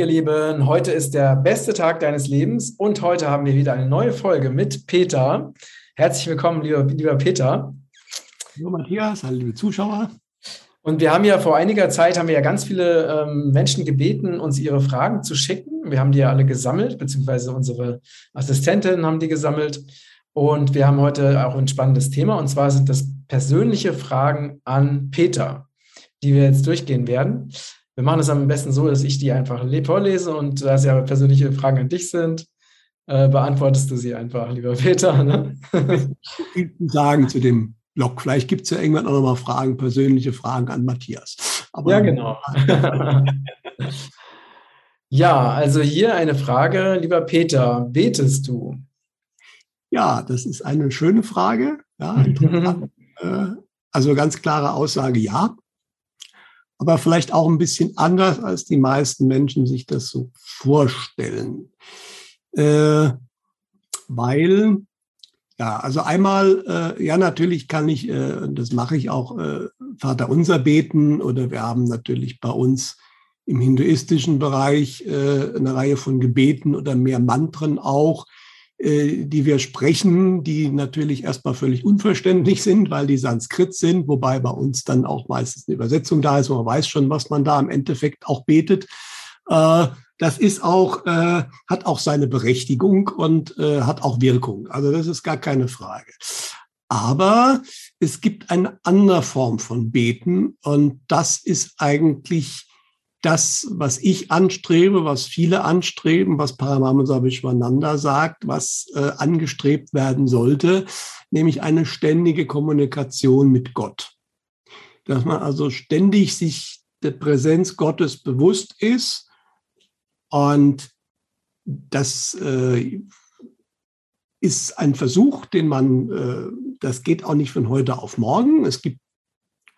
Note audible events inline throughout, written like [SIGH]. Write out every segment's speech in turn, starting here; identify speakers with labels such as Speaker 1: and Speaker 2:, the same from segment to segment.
Speaker 1: ihr Lieben, heute ist der beste Tag deines Lebens und heute haben wir wieder eine neue Folge mit Peter. Herzlich willkommen, lieber, lieber Peter.
Speaker 2: Hallo Matthias, hallo liebe Zuschauer.
Speaker 1: Und wir haben ja vor einiger Zeit haben wir ja ganz viele ähm, Menschen gebeten, uns ihre Fragen zu schicken. Wir haben die ja alle gesammelt, beziehungsweise unsere Assistentinnen haben die gesammelt. Und wir haben heute auch ein spannendes Thema, und zwar sind das persönliche Fragen an Peter, die wir jetzt durchgehen werden. Wir machen es am besten so, dass ich die einfach vorlese und da es ja persönliche Fragen an dich sind, äh, beantwortest du sie einfach, lieber Peter. Ne? [LAUGHS]
Speaker 2: sagen zu dem Blog. Vielleicht gibt es ja irgendwann auch nochmal Fragen, persönliche Fragen an Matthias.
Speaker 1: Aber ja, genau. [LAUGHS] ja, also hier eine Frage, lieber Peter, betest du?
Speaker 2: Ja, das ist eine schöne Frage. Ja, [LAUGHS] äh, also ganz klare Aussage, ja aber vielleicht auch ein bisschen anders, als die meisten Menschen sich das so vorstellen. Äh, weil, ja, also einmal, äh, ja, natürlich kann ich, äh, das mache ich auch, äh, Vater unser beten oder wir haben natürlich bei uns im hinduistischen Bereich äh, eine Reihe von Gebeten oder mehr Mantren auch, die wir sprechen, die natürlich erstmal völlig unverständlich sind, weil die Sanskrit sind, wobei bei uns dann auch meistens eine Übersetzung da ist, man weiß schon, was man da im Endeffekt auch betet. Äh, das ist auch, äh, hat auch seine Berechtigung und hat auch Wirkung. Also das ist gar keine Frage. Aber es gibt eine andere Form von Beten und das ist eigentlich das, was ich anstrebe, was viele anstreben, was Paramamsa Vishwananda sagt, was äh, angestrebt werden sollte, nämlich eine ständige Kommunikation mit Gott. Dass man also ständig sich der Präsenz Gottes bewusst ist und das äh, ist ein Versuch, den man, äh, das geht auch nicht von heute auf morgen. Es gibt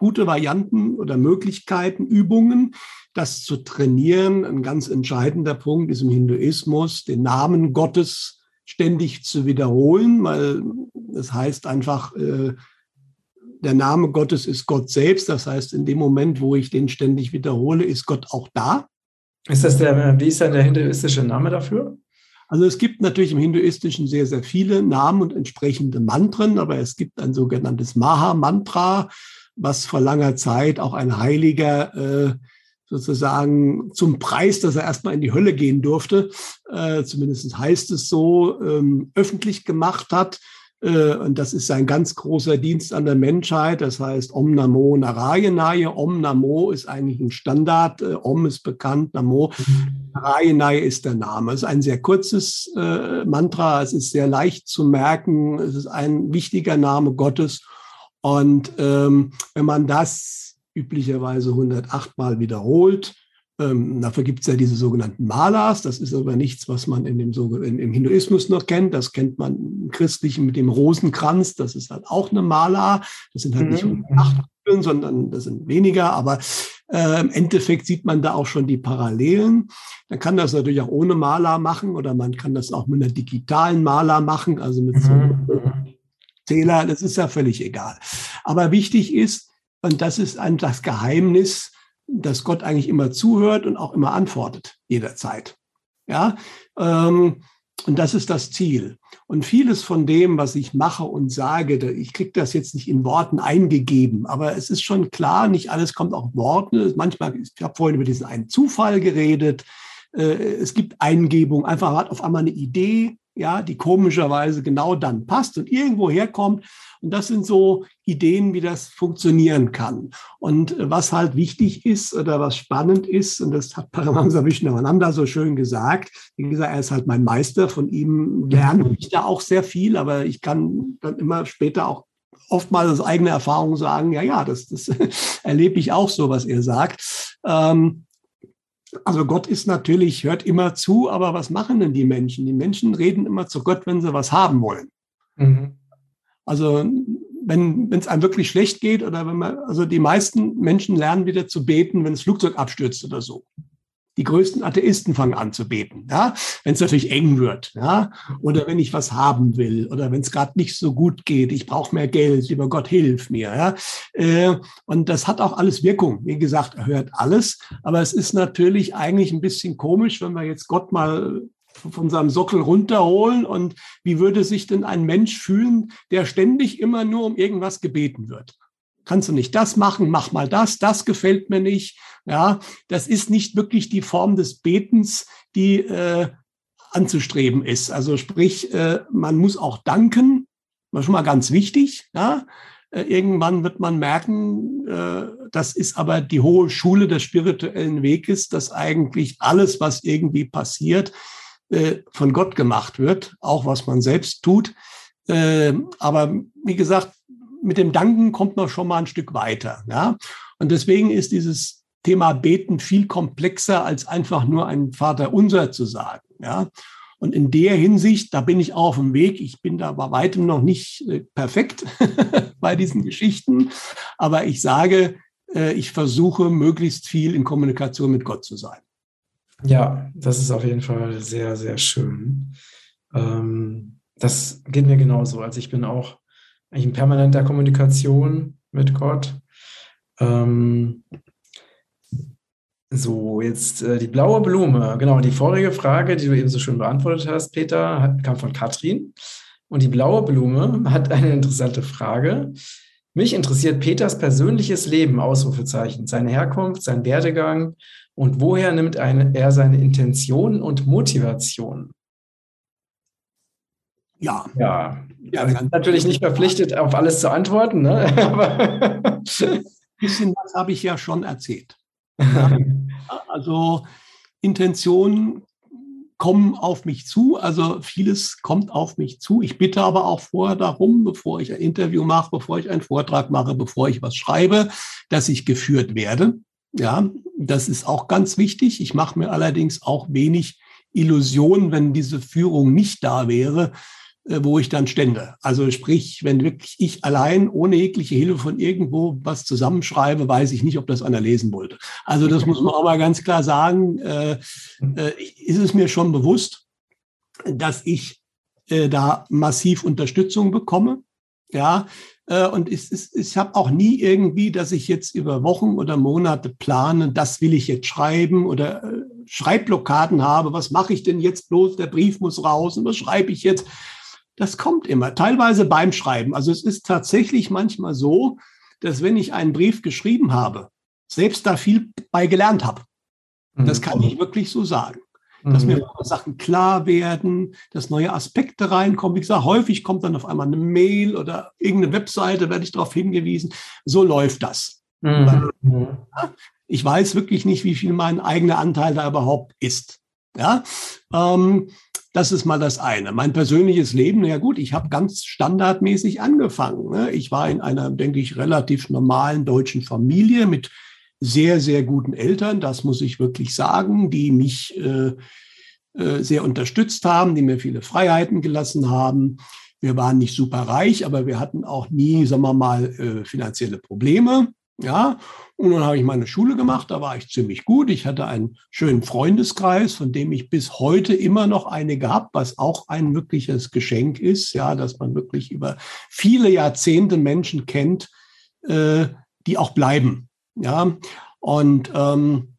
Speaker 2: gute Varianten oder Möglichkeiten, Übungen, das zu trainieren. Ein ganz entscheidender Punkt ist im Hinduismus, den Namen Gottes ständig zu wiederholen, weil das heißt einfach, äh, der Name Gottes ist Gott selbst. Das heißt, in dem Moment, wo ich den ständig wiederhole, ist Gott auch da.
Speaker 1: Ist das der, wie ist denn der hinduistische Name dafür?
Speaker 2: Also es gibt natürlich im Hinduistischen sehr, sehr viele Namen und entsprechende Mantren, aber es gibt ein sogenanntes Maha-Mantra, was vor langer Zeit auch ein Heiliger äh, sozusagen zum Preis, dass er erstmal in die Hölle gehen durfte, äh, zumindest heißt es so, ähm, öffentlich gemacht hat. Äh, und das ist ein ganz großer Dienst an der Menschheit. Das heißt Om Namo Narayanaya. Om Namo ist eigentlich ein Standard. Äh, Om ist bekannt, Namo. Narayanaya ist der Name. Es ist ein sehr kurzes äh, Mantra. Es ist sehr leicht zu merken. Es ist ein wichtiger Name Gottes. Und ähm, wenn man das üblicherweise 108 Mal wiederholt, ähm, dafür gibt es ja diese sogenannten Malas. Das ist aber nichts, was man in dem, in, im Hinduismus noch kennt. Das kennt man im Christlichen mit dem Rosenkranz. Das ist halt auch eine Mala. Das sind halt mhm. nicht 108 Kugeln, sondern das sind weniger. Aber äh, im Endeffekt sieht man da auch schon die Parallelen. Man kann das natürlich auch ohne Maler machen oder man kann das auch mit einer digitalen Maler machen, also mit so mhm. Zähler, das ist ja völlig egal. Aber wichtig ist, und das ist ein, das Geheimnis, dass Gott eigentlich immer zuhört und auch immer antwortet, jederzeit. Ja, ähm, und das ist das Ziel. Und vieles von dem, was ich mache und sage, ich kriege das jetzt nicht in Worten eingegeben, aber es ist schon klar, nicht alles kommt auf Worte. Manchmal, ich habe vorhin über diesen einen Zufall geredet. Äh, es gibt Eingebung, einfach hat auf einmal eine Idee, ja, die komischerweise genau dann passt und irgendwo herkommt. Und das sind so Ideen, wie das funktionieren kann. Und äh, was halt wichtig ist oder was spannend ist, und das hat [LAUGHS] Paramahansa Vishnavananda so schön gesagt, wie gesagt, er ist halt mein Meister, von ihm lerne ich da auch sehr viel, aber ich kann dann immer später auch oftmals aus eigener Erfahrung sagen, ja, ja, das, das [LAUGHS] erlebe ich auch so, was er sagt. Ähm, also Gott ist natürlich, hört immer zu, aber was machen denn die Menschen? Die Menschen reden immer zu Gott, wenn sie was haben wollen. Mhm. Also wenn es einem wirklich schlecht geht oder wenn man, also die meisten Menschen lernen wieder zu beten, wenn das Flugzeug abstürzt oder so. Die größten Atheisten fangen an zu beten, ja, wenn es natürlich eng wird, ja, oder wenn ich was haben will, oder wenn es gerade nicht so gut geht, ich brauche mehr Geld, lieber Gott, hilf mir, ja. Äh, und das hat auch alles Wirkung. Wie gesagt, er hört alles, aber es ist natürlich eigentlich ein bisschen komisch, wenn wir jetzt Gott mal von seinem Sockel runterholen und wie würde sich denn ein Mensch fühlen, der ständig immer nur um irgendwas gebeten wird? Kannst du nicht das machen, mach mal das, das gefällt mir nicht. Ja, das ist nicht wirklich die Form des Betens, die äh, anzustreben ist. Also sprich, äh, man muss auch danken, war schon mal ganz wichtig. Ja, äh, irgendwann wird man merken, äh, das ist aber die hohe Schule des spirituellen Weges, dass eigentlich alles, was irgendwie passiert, äh, von Gott gemacht wird, auch was man selbst tut. Äh, aber wie gesagt, mit dem Danken kommt man schon mal ein Stück weiter. Ja? Und deswegen ist dieses Thema Beten viel komplexer als einfach nur ein Vater unser zu sagen. Ja? Und in der Hinsicht, da bin ich auch auf dem Weg. Ich bin da bei weitem noch nicht äh, perfekt [LAUGHS] bei diesen Geschichten. Aber ich sage, äh, ich versuche möglichst viel in Kommunikation mit Gott zu sein.
Speaker 1: Ja, das ist auf jeden Fall sehr, sehr schön. Ähm, das geht mir genauso. Also ich bin auch eigentlich in permanenter Kommunikation mit Gott. Ähm, so, jetzt äh, die blaue Blume. Genau, die vorige Frage, die du eben so schön beantwortet hast, Peter, hat, kam von Katrin. Und die blaue Blume hat eine interessante Frage. Mich interessiert Peters persönliches Leben, Ausrufezeichen, seine Herkunft, sein Werdegang und woher nimmt eine, er seine Intentionen und Motivationen?
Speaker 2: Ja.
Speaker 1: Ja, ja wir sind natürlich nicht verpflichtet, auf alles zu antworten. Ne? [LAUGHS]
Speaker 2: Aber ein bisschen was habe ich ja schon erzählt. Also Intentionen kommen auf mich zu, also vieles kommt auf mich zu. Ich bitte aber auch vorher darum, bevor ich ein Interview mache, bevor ich einen Vortrag mache, bevor ich was schreibe, dass ich geführt werde. Ja, das ist auch ganz wichtig. Ich mache mir allerdings auch wenig Illusionen, wenn diese Führung nicht da wäre, wo ich dann stände. Also sprich, wenn wirklich ich allein ohne jegliche Hilfe von irgendwo was zusammenschreibe, weiß ich nicht, ob das einer lesen wollte. Also das muss man auch mal ganz klar sagen. Äh, äh, ist es mir schon bewusst, dass ich äh, da massiv Unterstützung bekomme. Ja, äh, und ich, ich, ich habe auch nie irgendwie, dass ich jetzt über Wochen oder Monate plane, das will ich jetzt schreiben oder äh, Schreibblockaden habe. Was mache ich denn jetzt bloß? Der Brief muss raus und was schreibe ich jetzt? Das kommt immer, teilweise beim Schreiben. Also es ist tatsächlich manchmal so, dass wenn ich einen Brief geschrieben habe, selbst da viel bei gelernt habe. Das mhm. kann ich wirklich so sagen. Dass mir mhm. Sachen klar werden, dass neue Aspekte reinkommen. Wie gesagt, häufig kommt dann auf einmal eine Mail oder irgendeine Webseite, werde ich darauf hingewiesen. So läuft das. Mhm. Ich weiß wirklich nicht, wie viel mein eigener Anteil da überhaupt ist. Ja, ähm, das ist mal das eine. Mein persönliches Leben, ja gut, ich habe ganz standardmäßig angefangen. Ne? Ich war in einer, denke ich, relativ normalen deutschen Familie mit sehr, sehr guten Eltern, das muss ich wirklich sagen, die mich äh, äh, sehr unterstützt haben, die mir viele Freiheiten gelassen haben. Wir waren nicht super reich, aber wir hatten auch nie, sagen wir mal, äh, finanzielle Probleme. Ja, und dann habe ich meine Schule gemacht, da war ich ziemlich gut. Ich hatte einen schönen Freundeskreis, von dem ich bis heute immer noch einige habe, was auch ein wirkliches Geschenk ist, ja, dass man wirklich über viele Jahrzehnte Menschen kennt, äh, die auch bleiben. Ja, und ähm,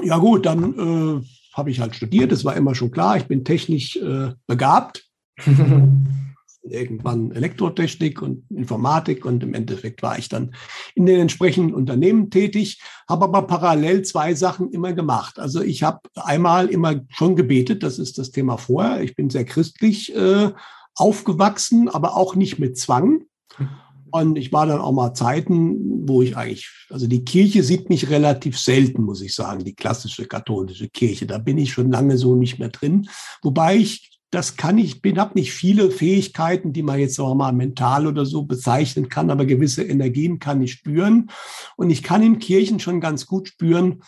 Speaker 2: ja gut, dann äh, habe ich halt studiert, das war immer schon klar, ich bin technisch äh, begabt. [LAUGHS] irgendwann Elektrotechnik und Informatik und im Endeffekt war ich dann in den entsprechenden Unternehmen tätig, habe aber parallel zwei Sachen immer gemacht. Also ich habe einmal immer schon gebetet, das ist das Thema vorher. Ich bin sehr christlich äh, aufgewachsen, aber auch nicht mit Zwang. Und ich war dann auch mal Zeiten, wo ich eigentlich, also die Kirche sieht mich relativ selten, muss ich sagen, die klassische katholische Kirche. Da bin ich schon lange so nicht mehr drin. Wobei ich das kann ich, bin, habe nicht viele Fähigkeiten, die man jetzt auch mal mental oder so bezeichnen kann, aber gewisse Energien kann ich spüren. Und ich kann in Kirchen schon ganz gut spüren,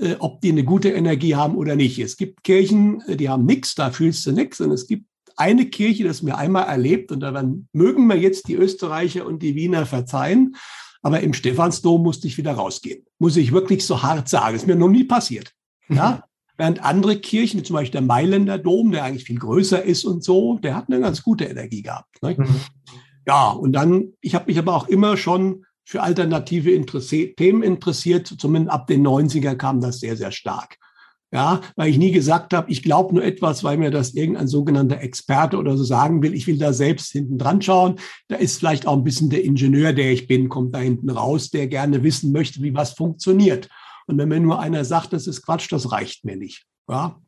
Speaker 2: äh, ob die eine gute Energie haben oder nicht. Es gibt Kirchen, äh, die haben nichts, da fühlst du nichts. Und es gibt eine Kirche, das mir einmal erlebt, und da mögen mir jetzt die Österreicher und die Wiener verzeihen, aber im Stephansdom musste ich wieder rausgehen. Muss ich wirklich so hart sagen. Ist mir noch nie passiert. Ja? Während andere Kirchen, wie zum Beispiel der Mailänder Dom, der eigentlich viel größer ist und so, der hat eine ganz gute Energie gehabt. Ne? Mhm. Ja, und dann, ich habe mich aber auch immer schon für alternative Interessi Themen interessiert. Zumindest ab den 90er kam das sehr, sehr stark. Ja, weil ich nie gesagt habe, ich glaube nur etwas, weil mir das irgendein sogenannter Experte oder so sagen will. Ich will da selbst hinten dran schauen. Da ist vielleicht auch ein bisschen der Ingenieur, der ich bin, kommt da hinten raus, der gerne wissen möchte, wie was funktioniert. Und wenn mir nur einer sagt, das ist Quatsch, das reicht mir nicht. Ja.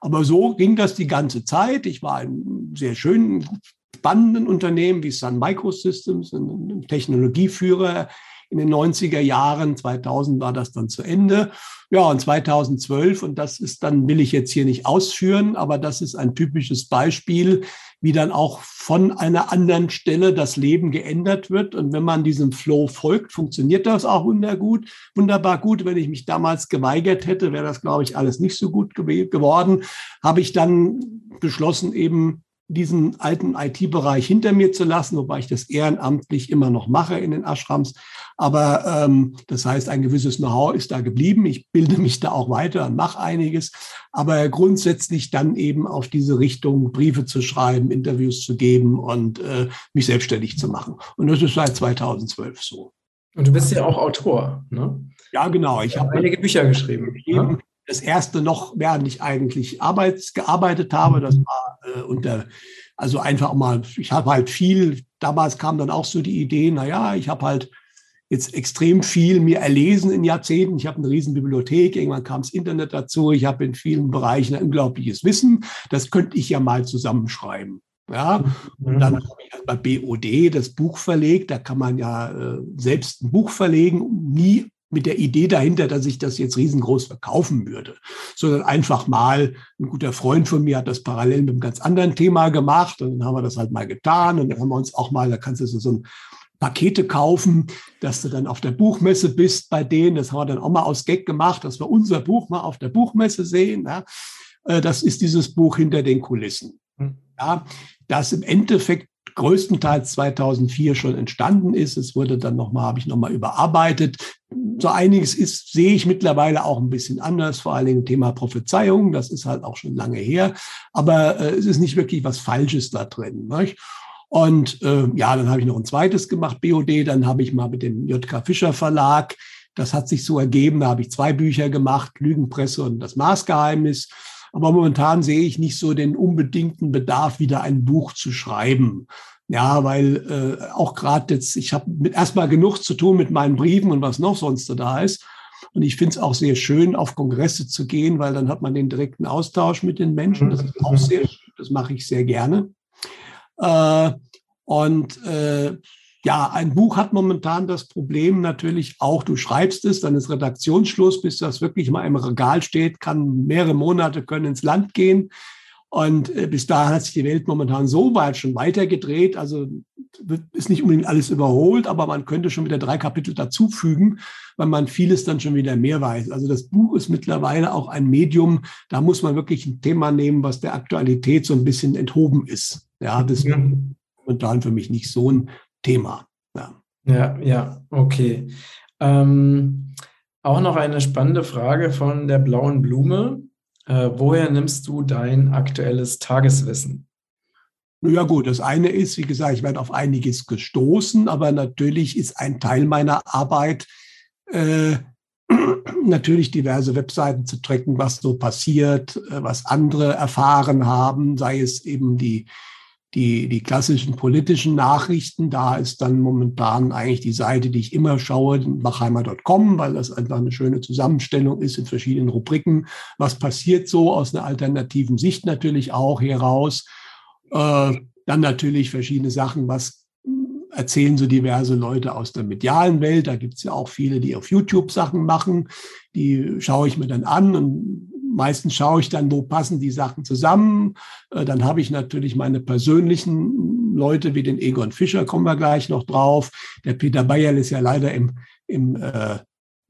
Speaker 2: Aber so ging das die ganze Zeit. Ich war ein sehr schön spannenden Unternehmen wie Sun Microsystems, ein Technologieführer in den 90er Jahren. 2000 war das dann zu Ende. Ja, und 2012, und das ist dann, will ich jetzt hier nicht ausführen, aber das ist ein typisches Beispiel, wie dann auch von einer anderen Stelle das Leben geändert wird. Und wenn man diesem Flow folgt, funktioniert das auch wundergut, wunderbar gut. Wenn ich mich damals geweigert hätte, wäre das, glaube ich, alles nicht so gut geworden. Habe ich dann beschlossen, eben diesen alten IT-Bereich hinter mir zu lassen, wobei ich das ehrenamtlich immer noch mache in den Ashrams. Aber ähm, das heißt, ein gewisses Know-how ist da geblieben. Ich bilde mich da auch weiter und mache einiges. Aber grundsätzlich dann eben auf diese Richtung Briefe zu schreiben, Interviews zu geben und äh, mich selbstständig zu machen. Und das ist seit 2012 so.
Speaker 1: Und du bist ja auch Autor, ne?
Speaker 2: Ja, genau.
Speaker 1: Ich habe einige Bücher geschrieben.
Speaker 2: Ne? Das erste noch, während ich eigentlich Arbeits, gearbeitet habe. Das mhm. war äh, unter, also einfach mal, ich habe halt viel, damals kam dann auch so die Idee, naja, ich habe halt jetzt extrem viel mir erlesen in Jahrzehnten. Ich habe eine riesen Bibliothek, irgendwann kam das Internet dazu. Ich habe in vielen Bereichen ein unglaubliches Wissen. Das könnte ich ja mal zusammenschreiben. Ja, und mhm. dann habe ich halt bei BOD das Buch verlegt. Da kann man ja äh, selbst ein Buch verlegen, nie mit der Idee dahinter, dass ich das jetzt riesengroß verkaufen würde, sondern einfach mal, ein guter Freund von mir hat das parallel mit einem ganz anderen Thema gemacht und dann haben wir das halt mal getan und dann haben wir uns auch mal, da kannst du so ein Pakete kaufen, dass du dann auf der Buchmesse bist bei denen. Das haben wir dann auch mal aus Gag gemacht, dass wir unser Buch mal auf der Buchmesse sehen. Ja. Äh, das ist dieses Buch hinter den Kulissen. Hm. Ja, das im Endeffekt größtenteils 2004 schon entstanden ist. Es wurde dann nochmal, habe ich nochmal überarbeitet. So einiges ist, sehe ich mittlerweile auch ein bisschen anders, vor allen Dingen Thema Prophezeiung. Das ist halt auch schon lange her. Aber äh, es ist nicht wirklich was Falsches da drin. Nicht? Und äh, ja, dann habe ich noch ein zweites gemacht, BOD. Dann habe ich mal mit dem JK Fischer Verlag, das hat sich so ergeben, da habe ich zwei Bücher gemacht, Lügenpresse und das Maßgeheimnis. Aber momentan sehe ich nicht so den unbedingten Bedarf, wieder ein Buch zu schreiben. Ja, weil äh, auch gerade jetzt, ich habe erstmal genug zu tun mit meinen Briefen und was noch sonst da ist. Und ich finde es auch sehr schön, auf Kongresse zu gehen, weil dann hat man den direkten Austausch mit den Menschen. Das ist auch sehr schön. Das mache ich sehr gerne. Äh, und äh, ja, ein Buch hat momentan das Problem natürlich auch, du schreibst es, dann ist Redaktionsschluss, bis das wirklich mal im Regal steht, kann mehrere Monate können ins Land gehen. Und äh, bis dahin hat sich die Welt momentan so weit schon weitergedreht. Also ist nicht unbedingt alles überholt, aber man könnte schon wieder drei Kapitel dazufügen, weil man vieles dann schon wieder mehr weiß. Also das Buch ist mittlerweile auch ein Medium, da muss man wirklich ein Thema nehmen, was der Aktualität so ein bisschen enthoben ist. Ja, das ist momentan für mich nicht so ein Thema.
Speaker 1: Ja, ja, ja okay. Ähm, auch noch eine spannende Frage von der blauen Blume. Äh, woher nimmst du dein aktuelles Tageswissen?
Speaker 2: Ja gut, das eine ist, wie gesagt, ich werde auf einiges gestoßen, aber natürlich ist ein Teil meiner Arbeit äh, [CLEARS THROAT] natürlich diverse Webseiten zu tracken, was so passiert, äh, was andere erfahren haben, sei es eben die die, die klassischen politischen Nachrichten, da ist dann momentan eigentlich die Seite, die ich immer schaue, machheimer.com, weil das einfach eine schöne Zusammenstellung ist in verschiedenen Rubriken. Was passiert so aus einer alternativen Sicht natürlich auch heraus? Äh, dann natürlich verschiedene Sachen, was erzählen so diverse Leute aus der medialen Welt. Da gibt es ja auch viele, die auf YouTube Sachen machen. Die schaue ich mir dann an und meistens schaue ich dann, wo passen die Sachen zusammen. Äh, dann habe ich natürlich meine persönlichen Leute wie den Egon Fischer, kommen wir gleich noch drauf. Der Peter Bayerl ist ja leider im, im äh,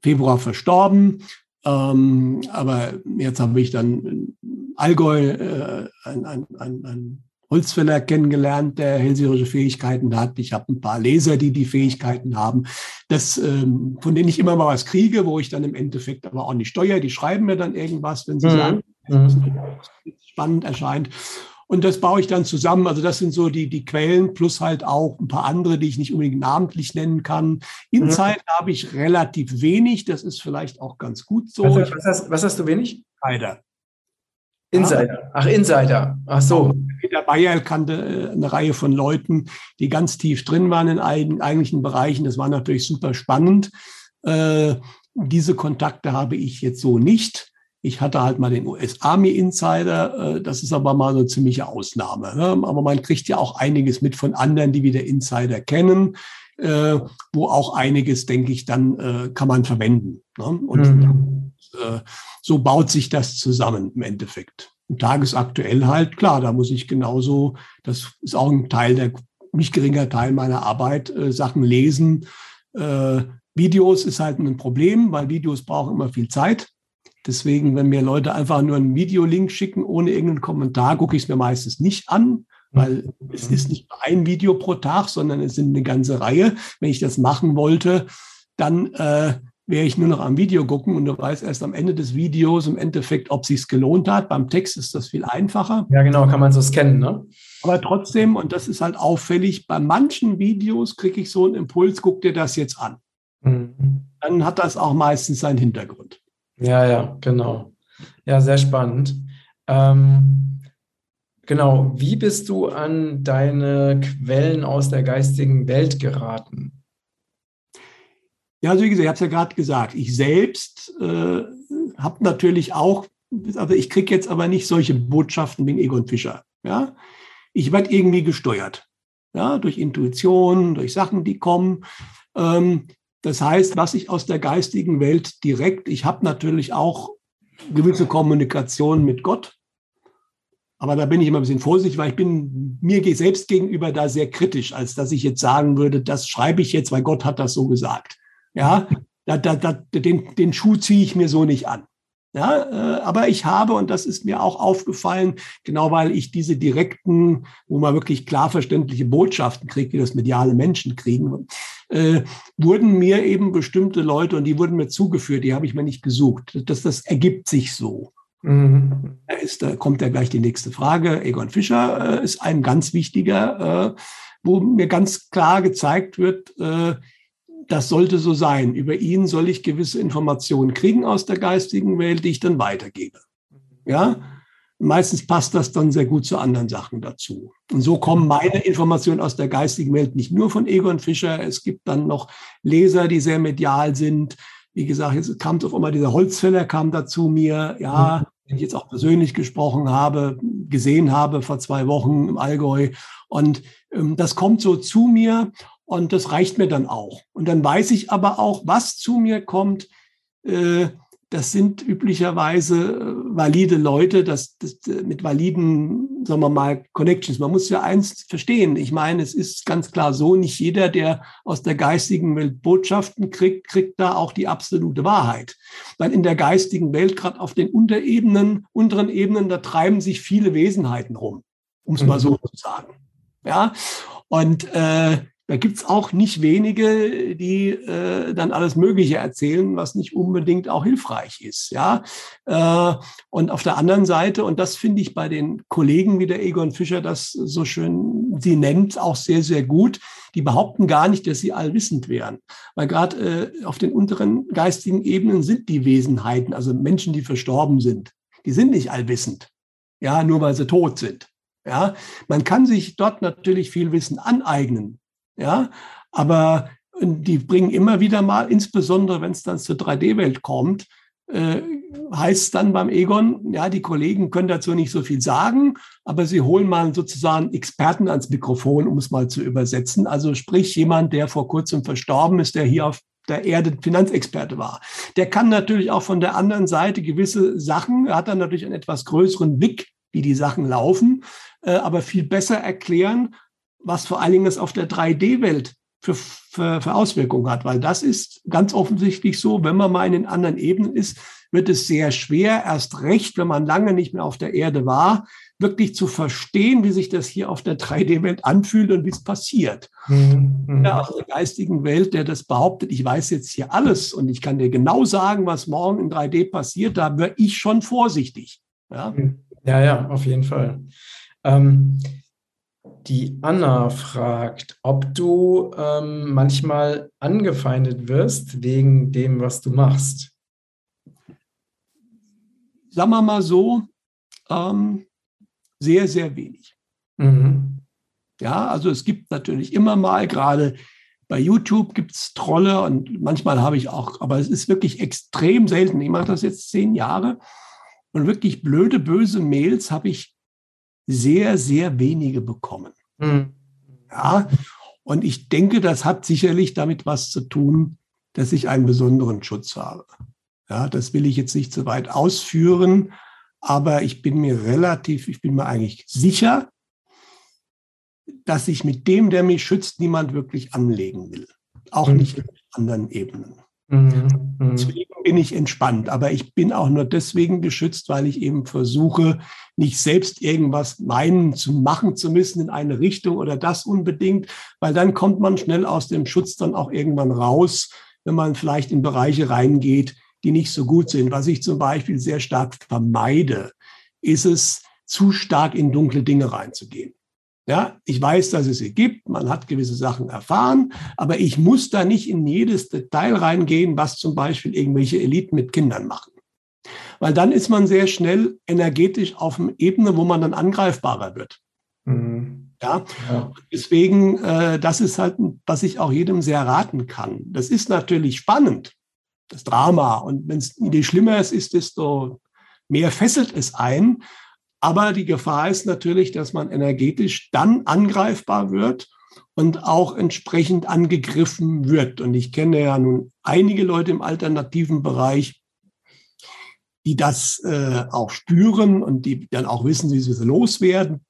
Speaker 2: Februar verstorben. Ähm, aber jetzt habe ich dann Allgäu, äh, ein, ein, ein, ein Holzfäller kennengelernt, der hellseherische Fähigkeiten hat. Ich habe ein paar Leser, die die Fähigkeiten haben, das, ähm, von denen ich immer mal was kriege, wo ich dann im Endeffekt aber auch nicht steuere. Die schreiben mir dann irgendwas, wenn sie mhm. sagen, das mhm. spannend erscheint. Und das baue ich dann zusammen. Also das sind so die, die Quellen plus halt auch ein paar andere, die ich nicht unbedingt namentlich nennen kann. Insight mhm. habe ich relativ wenig. Das ist vielleicht auch ganz gut so.
Speaker 1: Was, was, hast, was hast, du wenig?
Speaker 2: Insider.
Speaker 1: Insider. Ach, Insider. Ach so.
Speaker 2: Peter Bayer kannte äh, eine Reihe von Leuten, die ganz tief drin waren in eigentlichen Bereichen. Das war natürlich super spannend. Äh, diese Kontakte habe ich jetzt so nicht. Ich hatte halt mal den US Army Insider, äh, das ist aber mal so eine ziemliche Ausnahme. Ne? Aber man kriegt ja auch einiges mit von anderen, die wieder Insider kennen, wo auch einiges, denke ich, dann kann man verwenden. Ne? Und mhm. So baut sich das zusammen im Endeffekt. Und tagesaktuell halt, klar, da muss ich genauso, das ist auch ein Teil der, nicht geringer Teil meiner Arbeit, Sachen lesen. Videos ist halt ein Problem, weil Videos brauchen immer viel Zeit. Deswegen, wenn mir Leute einfach nur einen Videolink schicken ohne irgendeinen Kommentar, gucke ich es mir meistens nicht an, weil es ist nicht ein Video pro Tag, sondern es sind eine ganze Reihe. Wenn ich das machen wollte, dann äh, wäre ich nur noch am Video gucken und du weißt erst am Ende des Videos im Endeffekt, ob sich's gelohnt hat. Beim Text ist das viel einfacher.
Speaker 1: Ja, genau, kann man so scannen, ne?
Speaker 2: Aber trotzdem, und das ist halt auffällig, bei manchen Videos kriege ich so einen Impuls, guck dir das jetzt an. Mhm. Dann hat das auch meistens seinen Hintergrund.
Speaker 1: Ja, ja, genau. Ja, sehr spannend. Ähm, genau, wie bist du an deine Quellen aus der geistigen Welt geraten?
Speaker 2: Ja, also wie gesagt, ich habe es ja gerade gesagt, ich selbst äh, habe natürlich auch, also ich kriege jetzt aber nicht solche Botschaften wie Egon Fischer. Ja? Ich werde irgendwie gesteuert. Ja, durch Intuition, durch Sachen, die kommen. Ähm, das heißt, was ich aus der geistigen Welt direkt, ich habe natürlich auch gewisse Kommunikation mit Gott, aber da bin ich immer ein bisschen vorsichtig, weil ich bin mir selbst gegenüber da sehr kritisch, als dass ich jetzt sagen würde, das schreibe ich jetzt, weil Gott hat das so gesagt. Ja, da, da, da, den, den Schuh ziehe ich mir so nicht an. Ja, äh, aber ich habe, und das ist mir auch aufgefallen, genau weil ich diese direkten, wo man wirklich klar verständliche Botschaften kriegt, wie das mediale Menschen kriegen, äh, wurden mir eben bestimmte Leute, und die wurden mir zugeführt, die habe ich mir nicht gesucht. Das, das ergibt sich so. Mhm. Da, ist, da kommt ja gleich die nächste Frage. Egon Fischer äh, ist ein ganz wichtiger, äh, wo mir ganz klar gezeigt wird, äh, das sollte so sein. Über ihn soll ich gewisse Informationen kriegen aus der geistigen Welt, die ich dann weitergebe. Ja, meistens passt das dann sehr gut zu anderen Sachen dazu. Und so kommen meine Informationen aus der geistigen Welt nicht nur von Egon Fischer. Es gibt dann noch Leser, die sehr medial sind. Wie gesagt, jetzt kam auf einmal, dieser Holzfäller kam dazu mir, ja, den ich jetzt auch persönlich gesprochen habe, gesehen habe vor zwei Wochen im Allgäu. Und ähm, das kommt so zu mir. Und das reicht mir dann auch. Und dann weiß ich aber auch, was zu mir kommt. Äh, das sind üblicherweise äh, valide Leute, das, das äh, mit validen, sagen wir mal, Connections. Man muss ja eins verstehen. Ich meine, es ist ganz klar so, nicht jeder, der aus der geistigen Welt Botschaften kriegt, kriegt da auch die absolute Wahrheit. Weil in der geistigen Welt, gerade auf den Unterebenen, unteren Ebenen, da treiben sich viele Wesenheiten rum, um es mal so mhm. zu sagen. Ja, und äh, da gibt's auch nicht wenige, die äh, dann alles Mögliche erzählen, was nicht unbedingt auch hilfreich ist. Ja, äh, und auf der anderen Seite, und das finde ich bei den Kollegen wie der Egon Fischer das so schön sie nennt, auch sehr, sehr gut. Die behaupten gar nicht, dass sie allwissend wären. Weil gerade äh, auf den unteren geistigen Ebenen sind die Wesenheiten, also Menschen, die verstorben sind, die sind nicht allwissend. Ja, nur weil sie tot sind. Ja, man kann sich dort natürlich viel Wissen aneignen. Ja, aber die bringen immer wieder mal, insbesondere wenn es dann zur 3D-Welt kommt, äh, heißt dann beim Egon, ja, die Kollegen können dazu nicht so viel sagen, aber sie holen mal sozusagen Experten ans Mikrofon, um es mal zu übersetzen. Also sprich jemand, der vor kurzem verstorben ist, der hier auf der Erde Finanzexperte war. Der kann natürlich auch von der anderen Seite gewisse Sachen, hat dann natürlich einen etwas größeren Blick, wie die Sachen laufen, äh, aber viel besser erklären, was vor allen Dingen das auf der 3D-Welt für, für, für Auswirkungen hat, weil das ist ganz offensichtlich so, wenn man mal in den anderen Ebenen ist, wird es sehr schwer, erst recht, wenn man lange nicht mehr auf der Erde war, wirklich zu verstehen, wie sich das hier auf der 3D-Welt anfühlt und wie es passiert. Mhm. mhm. Ja, aus der geistigen Welt, der das behauptet, ich weiß jetzt hier alles und ich kann dir genau sagen, was morgen in 3D passiert, da wäre ich schon vorsichtig.
Speaker 1: Ja, ja, ja auf jeden Fall. Ähm, die Anna fragt, ob du ähm, manchmal angefeindet wirst wegen dem, was du machst.
Speaker 2: Sagen wir mal so, ähm, sehr, sehr wenig. Mhm. Ja, also es gibt natürlich immer mal, gerade bei YouTube gibt es Trolle und manchmal habe ich auch, aber es ist wirklich extrem selten. Ich mache das jetzt zehn Jahre und wirklich blöde, böse Mails habe ich sehr, sehr wenige bekommen. Mhm. Ja, und ich denke, das hat sicherlich damit was zu tun, dass ich einen besonderen Schutz habe. Ja, das will ich jetzt nicht so weit ausführen, aber ich bin mir relativ, ich bin mir eigentlich sicher, dass ich mit dem, der mich schützt, niemand wirklich anlegen will. Auch mhm. nicht auf anderen Ebenen. Mhm. mhm. Deswegen bin ich entspannt, aber ich bin auch nur deswegen geschützt, weil ich eben versuche, nicht selbst irgendwas meinen zu machen zu müssen in eine Richtung oder das unbedingt, weil dann kommt man schnell aus dem Schutz dann auch irgendwann raus, wenn man vielleicht in Bereiche reingeht, die nicht so gut sind. Was ich zum Beispiel sehr stark vermeide, ist es, zu stark in dunkle Dinge reinzugehen. Ja, ich weiß, dass es sie gibt, man hat gewisse Sachen erfahren, aber ich muss da nicht in jedes Detail reingehen, was zum Beispiel irgendwelche Eliten mit Kindern machen. Weil dann ist man sehr schnell energetisch auf einer Ebene, wo man dann angreifbarer wird. Mhm. Ja? ja? deswegen, äh, das ist halt, was ich auch jedem sehr raten kann. Das ist natürlich spannend, das Drama. Und wenn es je schlimmer es ist, desto mehr fesselt es ein. Aber die Gefahr ist natürlich, dass man energetisch dann angreifbar wird und auch entsprechend angegriffen wird. Und ich kenne ja nun einige Leute im alternativen Bereich, die das äh, auch spüren und die dann auch wissen, wie sie es loswerden.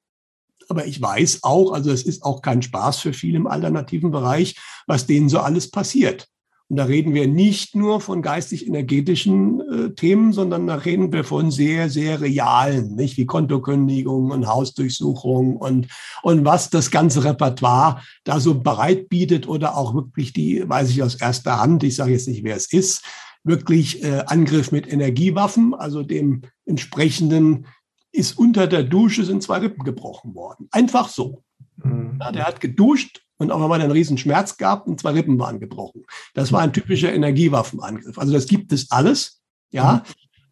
Speaker 2: Aber ich weiß auch, also es ist auch kein Spaß für viele im alternativen Bereich, was denen so alles passiert. Und da reden wir nicht nur von geistig-energetischen äh, Themen, sondern da reden wir von sehr, sehr realen, nicht wie Kontokündigung und Hausdurchsuchung und, und was das ganze Repertoire da so bereit bietet oder auch wirklich die, weiß ich aus erster Hand, ich sage jetzt nicht, wer es ist, wirklich äh, Angriff mit Energiewaffen, also dem entsprechenden ist unter der Dusche sind zwei Rippen gebrochen worden. Einfach so. Mhm. Ja, der hat geduscht und auf einmal einen riesen Schmerz gehabt und zwei Rippen waren gebrochen. Das war ein typischer Energiewaffenangriff. Also das gibt es alles, ja.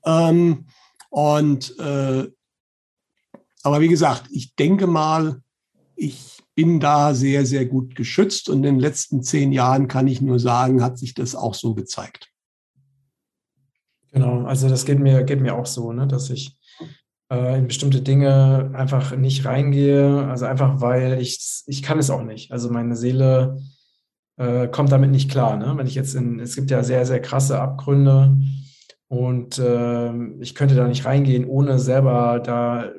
Speaker 2: Mhm. Ähm, und äh, aber wie gesagt, ich denke mal, ich bin da sehr, sehr gut geschützt und in den letzten zehn Jahren kann ich nur sagen, hat sich das auch so gezeigt.
Speaker 1: Genau, also das geht mir, geht mir auch so, ne, dass ich äh, in bestimmte Dinge einfach nicht reingehe. Also einfach, weil ich, ich kann es auch nicht. Also meine Seele äh, kommt damit nicht klar. Ne? Wenn ich jetzt in, es gibt ja sehr, sehr krasse Abgründe und äh, ich könnte da nicht reingehen, ohne selber da,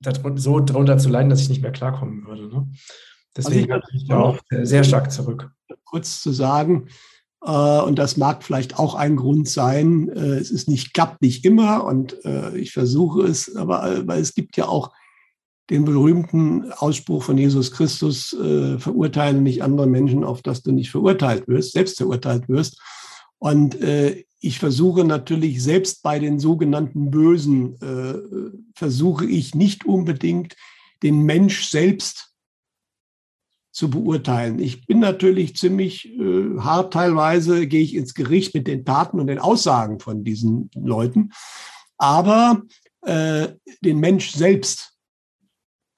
Speaker 1: da so drunter zu leiden, dass ich nicht mehr klarkommen würde. Ne? Deswegen also ich, ich da auch sehr stark zurück.
Speaker 2: Kurz zu sagen, und das mag vielleicht auch ein Grund sein. Äh, es ist nicht, klappt nicht immer und äh, ich versuche es, aber weil es gibt ja auch den berühmten Ausspruch von Jesus Christus, verurteile nicht andere Menschen, auf dass du nicht verurteilt wirst, selbst verurteilt wirst. Und ich versuche natürlich selbst bei den sogenannten Bösen, versuche ich nicht unbedingt den Mensch selbst zu beurteilen. Ich bin natürlich ziemlich äh, hart teilweise, gehe ich ins Gericht mit den Taten und den Aussagen von diesen Leuten. Aber äh, den Mensch selbst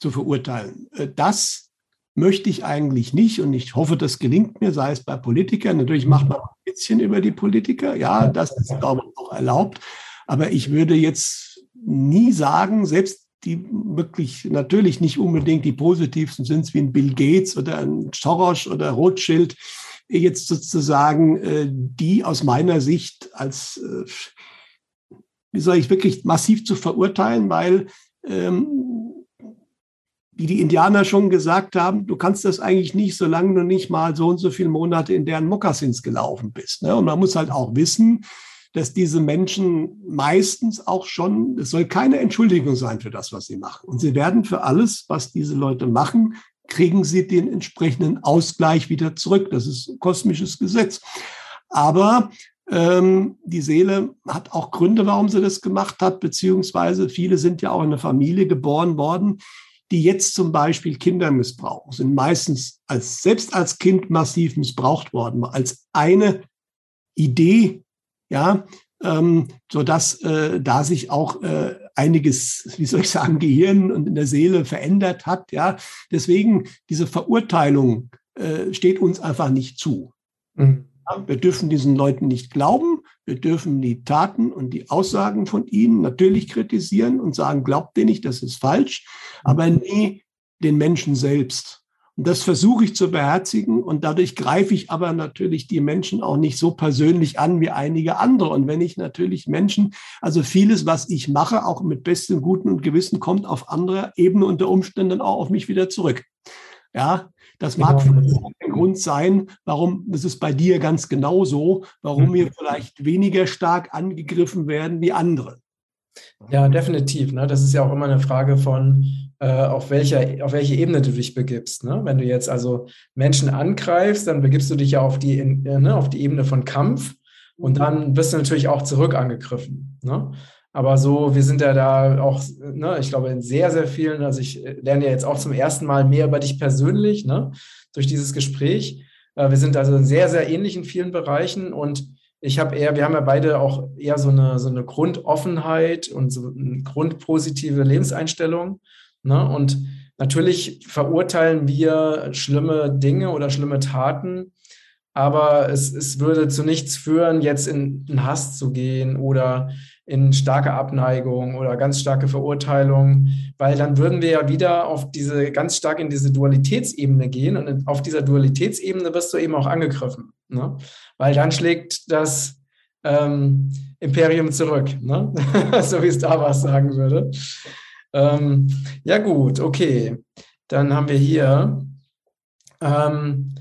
Speaker 2: zu verurteilen, äh, das möchte ich eigentlich nicht und ich hoffe, das gelingt mir, sei es bei Politikern. Natürlich macht man ein bisschen über die Politiker, ja, das ist, glaube ich, auch erlaubt. Aber ich würde jetzt nie sagen, selbst die wirklich natürlich nicht unbedingt die positivsten sind, wie ein Bill Gates oder ein Soros oder Rothschild, jetzt sozusagen äh, die aus meiner Sicht als, äh, wie soll ich wirklich massiv zu verurteilen, weil ähm, wie die Indianer schon gesagt haben, du kannst das eigentlich nicht, solange du nicht mal so und so viele Monate in deren Mokassins gelaufen bist. Ne? Und man muss halt auch wissen, dass diese Menschen meistens auch schon, es soll keine Entschuldigung sein für das, was sie machen. Und sie werden für alles, was diese Leute machen, kriegen sie den entsprechenden Ausgleich wieder zurück. Das ist kosmisches Gesetz. Aber ähm, die Seele hat auch Gründe, warum sie das gemacht hat, beziehungsweise viele sind ja auch in einer Familie geboren worden, die jetzt zum Beispiel Kinder missbrauchen, sind meistens als, selbst als Kind massiv missbraucht worden, als eine Idee, ja, ähm, so dass äh, da sich auch äh, einiges, wie soll ich sagen, [LAUGHS] Gehirn und in der Seele verändert hat, ja. Deswegen diese Verurteilung äh, steht uns einfach nicht zu. Mhm. Wir dürfen diesen Leuten nicht glauben. Wir dürfen die Taten und die Aussagen von ihnen natürlich kritisieren und sagen, glaubt ihr nicht, das ist falsch, aber nie den Menschen selbst. Und das versuche ich zu beherzigen und dadurch greife ich aber natürlich die Menschen auch nicht so persönlich an wie einige andere. Und wenn ich natürlich Menschen, also vieles, was ich mache, auch mit bestem Guten und Gewissen, kommt auf anderer Ebene unter Umständen auch auf mich wieder zurück. Ja, das mag genau. ein Grund sein, warum, das ist bei dir ganz genauso, warum mhm. wir vielleicht weniger stark angegriffen werden wie andere.
Speaker 1: Ja, definitiv. Ne? Das ist ja auch immer eine Frage von, äh, auf, welcher, auf welche Ebene du dich begibst. Ne? Wenn du jetzt also Menschen angreifst, dann begibst du dich ja auf die, in, äh, ne, auf die Ebene von Kampf und mhm. dann wirst du natürlich auch zurück angegriffen. Ne? Aber so, wir sind ja da auch, ne, ich glaube, in sehr, sehr vielen, also ich äh, lerne ja jetzt auch zum ersten Mal mehr über dich persönlich, ne, durch dieses Gespräch. Äh, wir sind also sehr, sehr ähnlich in vielen Bereichen und ich habe eher, wir haben ja beide auch eher so eine, so eine Grundoffenheit und so eine grundpositive Lebenseinstellung. Ne? Und natürlich verurteilen wir schlimme Dinge oder schlimme Taten, aber es, es würde zu nichts führen, jetzt in, in Hass zu gehen oder in starke Abneigung oder ganz starke Verurteilung, weil dann würden wir ja wieder auf diese ganz stark in diese Dualitätsebene gehen und auf dieser Dualitätsebene wirst du eben auch angegriffen, ne? weil dann schlägt das ähm, Imperium zurück, ne? [LAUGHS] so wie es da was sagen würde. Ähm, ja gut, okay, dann haben wir hier ähm,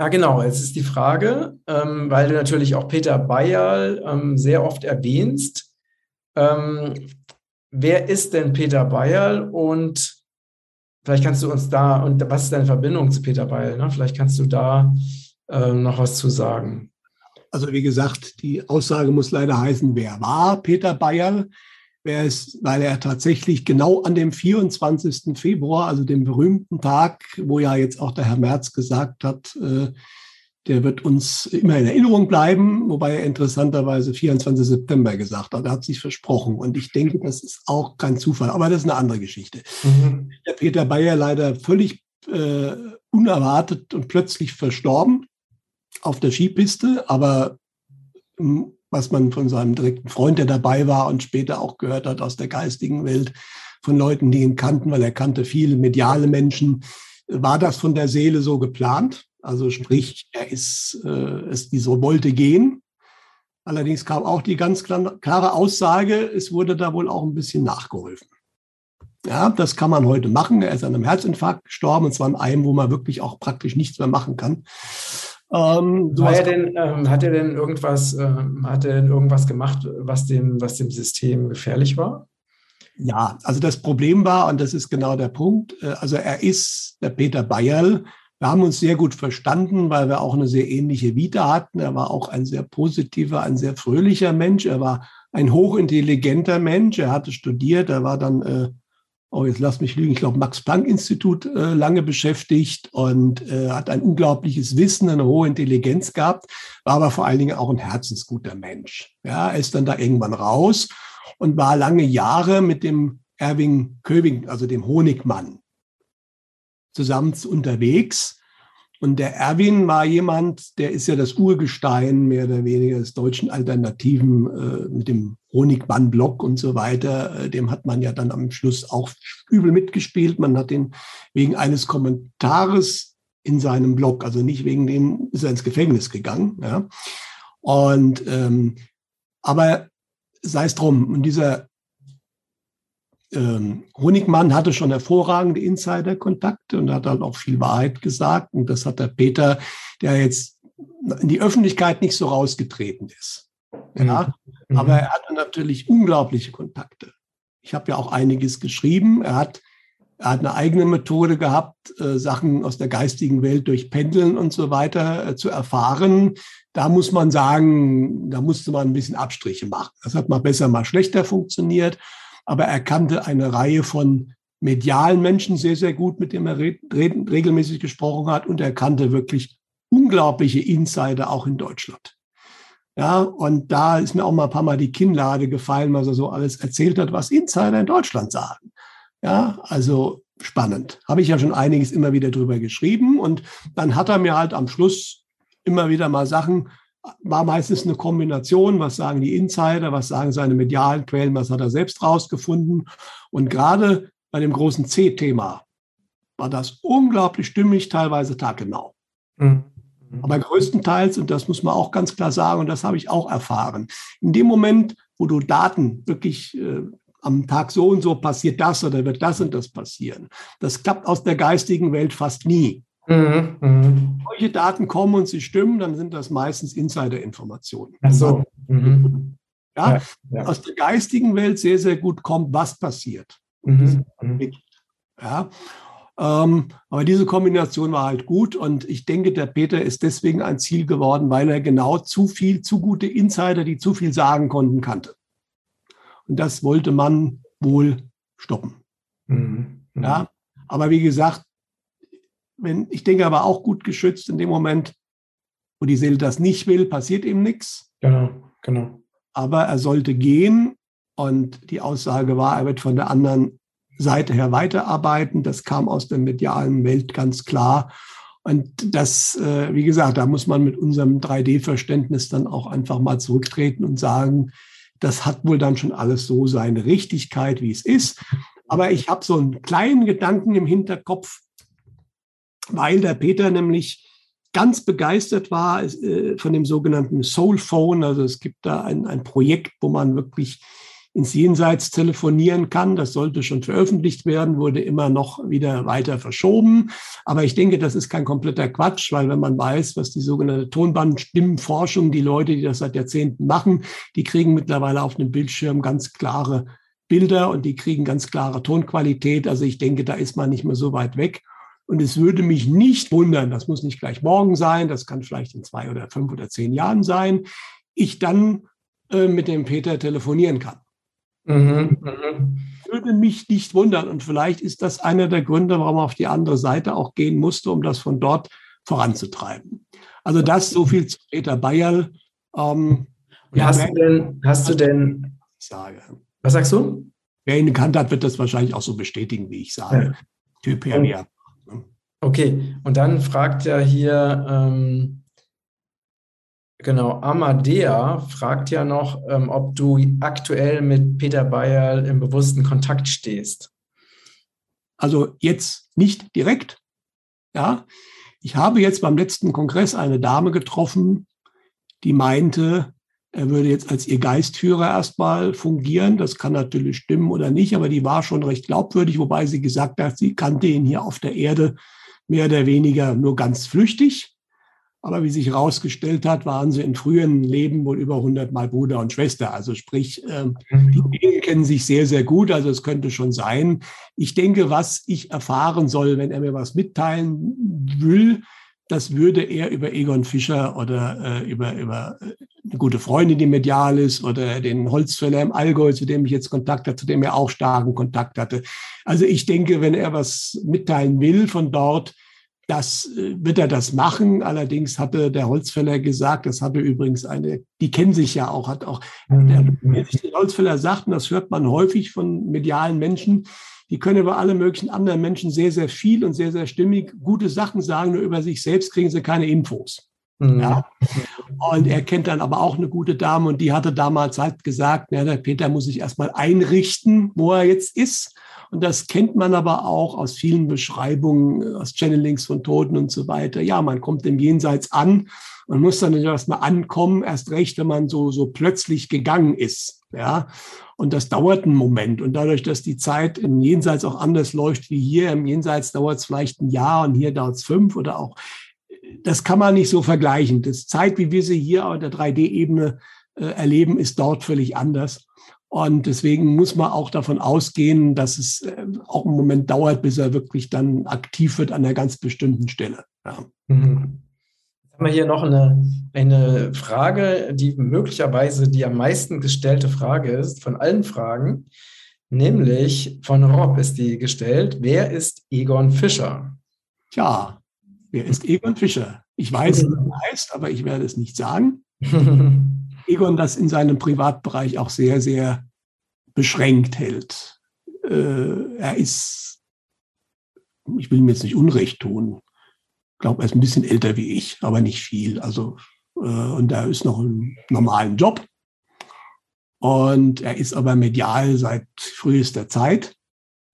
Speaker 1: ja, genau. Jetzt ist die Frage, ähm, weil du natürlich auch Peter Bayerl ähm, sehr oft erwähnst. Ähm, wer ist denn Peter Bayerl und vielleicht kannst du uns da, und was ist deine Verbindung zu Peter Bayerl? Ne? Vielleicht kannst du da äh, noch was zu sagen.
Speaker 2: Also wie gesagt, die Aussage muss leider heißen, wer war Peter Bayerl? wäre es, weil er tatsächlich genau an dem 24. Februar, also dem berühmten Tag, wo ja jetzt auch der Herr Merz gesagt hat, äh, der wird uns immer in Erinnerung bleiben, wobei er interessanterweise 24. September gesagt hat. Er hat sich versprochen. Und ich denke, das ist auch kein Zufall. Aber das ist eine andere Geschichte. Mhm. Der Peter Bayer leider völlig äh, unerwartet und plötzlich verstorben auf der Skipiste. Aber hm, was man von seinem direkten Freund, der dabei war und später auch gehört hat aus der geistigen Welt, von Leuten, die ihn kannten, weil er kannte viele mediale Menschen. War das von der Seele so geplant? Also sprich, er ist, äh, es, die so wollte gehen. Allerdings kam auch die ganz klare Aussage, es wurde da wohl auch ein bisschen nachgeholfen. Ja, das kann man heute machen. Er ist an einem Herzinfarkt gestorben, und zwar in einem, wo man wirklich auch praktisch nichts mehr machen kann.
Speaker 1: Ähm, War er denn, ähm, hat er denn irgendwas, ähm, hat er denn irgendwas gemacht, was dem, was dem System gefährlich war?
Speaker 2: Ja, also das Problem war, und das ist genau der Punkt, äh, also er ist der Peter Bayerl. Wir haben uns sehr gut verstanden, weil wir auch eine sehr ähnliche Vita hatten. Er war auch ein sehr positiver, ein sehr fröhlicher Mensch. Er war ein hochintelligenter Mensch. Er hatte studiert. Er war dann äh, oh, jetzt lass mich lügen, ich glaube, Max-Planck-Institut äh, lange beschäftigt und äh, hat ein unglaubliches Wissen, eine hohe Intelligenz gehabt, war aber vor allen Dingen auch ein herzensguter Mensch. Ja, er ist dann da irgendwann raus und war lange Jahre mit dem Erwin Köbing, also dem Honigmann, zusammen unterwegs. Und der Erwin war jemand, der ist ja das Urgestein mehr oder weniger des deutschen Alternativen äh, mit dem Honigmann-Block und so weiter. Äh, dem hat man ja dann am Schluss auch übel mitgespielt. Man hat ihn wegen eines Kommentares in seinem Blog, also nicht wegen dem, ist er ins Gefängnis gegangen. Ja. Und ähm, aber sei es drum, und dieser ähm, Honigmann hatte schon hervorragende Insider-Kontakte und hat dann auch viel Wahrheit gesagt. Und das hat der Peter, der jetzt in die Öffentlichkeit nicht so rausgetreten ist. Ja, mhm. aber er hatte natürlich unglaubliche Kontakte. Ich habe ja auch einiges geschrieben. Er hat, er hat eine eigene Methode gehabt, äh, Sachen aus der geistigen Welt durch Pendeln und so weiter äh, zu erfahren. Da muss man sagen, da musste man ein bisschen Abstriche machen. Das hat mal besser, mal schlechter funktioniert aber er kannte eine Reihe von medialen Menschen sehr, sehr gut, mit denen er re regelmäßig gesprochen hat und er kannte wirklich unglaubliche Insider auch in Deutschland. Ja, und da ist mir auch mal ein paar Mal die Kinnlade gefallen, was er so alles erzählt hat, was Insider in Deutschland sagen. Ja, also spannend. Habe ich ja schon einiges immer wieder drüber geschrieben und dann hat er mir halt am Schluss immer wieder mal Sachen war meistens eine Kombination, was sagen die Insider, was sagen seine medialen Quellen, was hat er selbst rausgefunden. Und gerade bei dem großen C-Thema war das unglaublich stimmig, teilweise taggenau. Mhm. Aber größtenteils, und das muss man auch ganz klar sagen, und das habe ich auch erfahren, in dem Moment, wo du Daten wirklich äh, am Tag so und so passiert das oder wird das und das passieren, das klappt aus der geistigen Welt fast nie. Mhm, mh. Solche Daten kommen und sie stimmen, dann sind das meistens Insider-Informationen.
Speaker 1: Ach so. Mhm.
Speaker 2: Ja, ja, ja, aus der geistigen Welt sehr, sehr gut kommt, was passiert. Mhm. mhm. Ja, ähm, aber diese Kombination war halt gut und ich denke, der Peter ist deswegen ein Ziel geworden, weil er genau zu viel, zu gute Insider, die zu viel sagen konnten, kannte. Und das wollte man wohl stoppen. Mhm. Ja, aber wie gesagt, wenn, ich denke aber auch gut geschützt in dem Moment, wo die Seele das nicht will, passiert ihm nichts.
Speaker 1: Genau, genau.
Speaker 2: Aber er sollte gehen und die Aussage war, er wird von der anderen Seite her weiterarbeiten. Das kam aus der medialen Welt ganz klar. Und das, äh, wie gesagt, da muss man mit unserem 3D-Verständnis dann auch einfach mal zurücktreten und sagen, das hat wohl dann schon alles so seine Richtigkeit, wie es ist. Aber ich habe so einen kleinen Gedanken im Hinterkopf, weil der Peter nämlich ganz begeistert war äh, von dem sogenannten Soul Phone. Also es gibt da ein, ein Projekt, wo man wirklich ins Jenseits telefonieren kann. Das sollte schon veröffentlicht werden, wurde immer noch wieder weiter verschoben. Aber ich denke, das ist kein kompletter Quatsch, weil wenn man weiß, was die sogenannte Tonbandstimmenforschung, die Leute, die das seit Jahrzehnten machen, die kriegen mittlerweile auf einem Bildschirm ganz klare Bilder und die kriegen ganz klare Tonqualität. Also ich denke, da ist man nicht mehr so weit weg. Und es würde mich nicht wundern, das muss nicht gleich morgen sein, das kann vielleicht in zwei oder fünf oder zehn Jahren sein, ich dann äh, mit dem Peter telefonieren kann. Mhm, mhm. Würde mich nicht wundern. Und vielleicht ist das einer der Gründe, warum er auf die andere Seite auch gehen musste, um das von dort voranzutreiben. Also das so viel zu Peter Bayerl.
Speaker 1: Ähm, ja, hast du denn, hast du denn,
Speaker 2: ich sage.
Speaker 1: Was sagst du?
Speaker 2: Wer ihn gekannt hat, wird das wahrscheinlich auch so bestätigen, wie ich sage. Ja. Typ Herr
Speaker 1: Okay, und dann fragt er hier, ähm, genau, Amadea fragt ja noch, ähm, ob du aktuell mit Peter Bayer im bewussten Kontakt stehst.
Speaker 2: Also jetzt nicht direkt, ja. Ich habe jetzt beim letzten Kongress eine Dame getroffen, die meinte, er würde jetzt als ihr Geistführer erstmal fungieren. Das kann natürlich stimmen oder nicht, aber die war schon recht glaubwürdig, wobei sie gesagt hat, sie kannte ihn hier auf der Erde mehr oder weniger nur ganz flüchtig. Aber wie sich herausgestellt hat, waren sie in früheren Leben wohl über 100 Mal Bruder und Schwester. Also sprich, ähm, die Dinge kennen sich sehr, sehr gut. Also es könnte schon sein. Ich denke, was ich erfahren soll, wenn er mir was mitteilen will, das würde er über Egon Fischer oder äh, über, über äh, eine gute Freundin, die medial ist, oder den Holzfäller im Allgäu, zu dem ich jetzt Kontakt hatte, zu dem er auch starken Kontakt hatte. Also ich denke, wenn er was mitteilen will von dort, das äh, wird er das machen. Allerdings hatte der Holzfäller gesagt, das hatte übrigens eine, die kennen sich ja auch, hat auch, mhm. der, der Holzfäller sagt, und das hört man häufig von medialen Menschen, die können über alle möglichen anderen Menschen sehr, sehr viel und sehr, sehr stimmig gute Sachen sagen, nur über sich selbst kriegen sie keine Infos. Mhm. Ja. Und er kennt dann aber auch eine gute Dame und die hatte damals halt gesagt, na, der Peter muss sich erstmal einrichten, wo er jetzt ist. Und das kennt man aber auch aus vielen Beschreibungen, aus Channelings von Toten und so weiter. Ja, man kommt im Jenseits an und muss dann erstmal ankommen, erst recht, wenn man so, so plötzlich gegangen ist. Ja, und das dauert einen Moment. Und dadurch, dass die Zeit im Jenseits auch anders läuft wie hier, im Jenseits dauert es vielleicht ein Jahr und hier dauert es fünf oder auch, das kann man nicht so vergleichen. Das Zeit, wie wir sie hier auf der 3D-Ebene äh, erleben, ist dort völlig anders. Und deswegen muss man auch davon ausgehen, dass es äh, auch einen Moment dauert, bis er wirklich dann aktiv wird an einer ganz bestimmten Stelle. Ja.
Speaker 1: Mhm. Haben wir hier noch eine, eine Frage, die möglicherweise die am meisten gestellte Frage ist von allen Fragen, nämlich von Rob ist die gestellt. Wer ist Egon Fischer?
Speaker 2: Tja, wer ist Egon Fischer? Ich weiß, wie er heißt, aber ich werde es nicht sagen. [LAUGHS] Egon das in seinem Privatbereich auch sehr, sehr beschränkt hält. Äh, er ist, ich will ihm jetzt nicht Unrecht tun, glaube, er ist ein bisschen älter wie ich, aber nicht viel. Also, äh, und er ist noch im normalen Job. Und er ist aber medial seit frühester Zeit,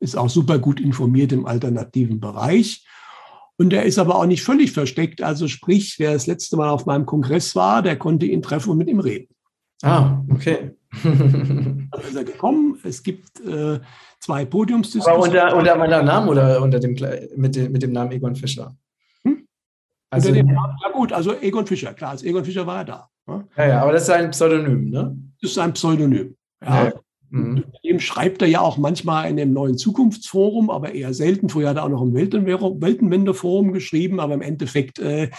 Speaker 2: ist auch super gut informiert im alternativen Bereich. Und er ist aber auch nicht völlig versteckt. Also sprich, wer das letzte Mal auf meinem Kongress war, der konnte ihn treffen und mit ihm reden.
Speaker 1: Ah, okay. [LAUGHS]
Speaker 2: Dann ist er gekommen. Es gibt äh, zwei Podiumsdiskussionen.
Speaker 1: Aber unter, unter meinem Namen oder unter dem, mit, dem, mit dem Namen Egon Fischer?
Speaker 2: Also, unter dem Namen, ja gut, also Egon Fischer, klar, als Egon Fischer war er da.
Speaker 1: Ne? Ja, ja, aber das ist ein Pseudonym, ne?
Speaker 2: Das ist ein Pseudonym. Ja. ja. Mhm. Dem schreibt er ja auch manchmal in dem neuen Zukunftsforum, aber eher selten. Früher hat er auch noch im Weltenwendeforum geschrieben, aber im Endeffekt, äh,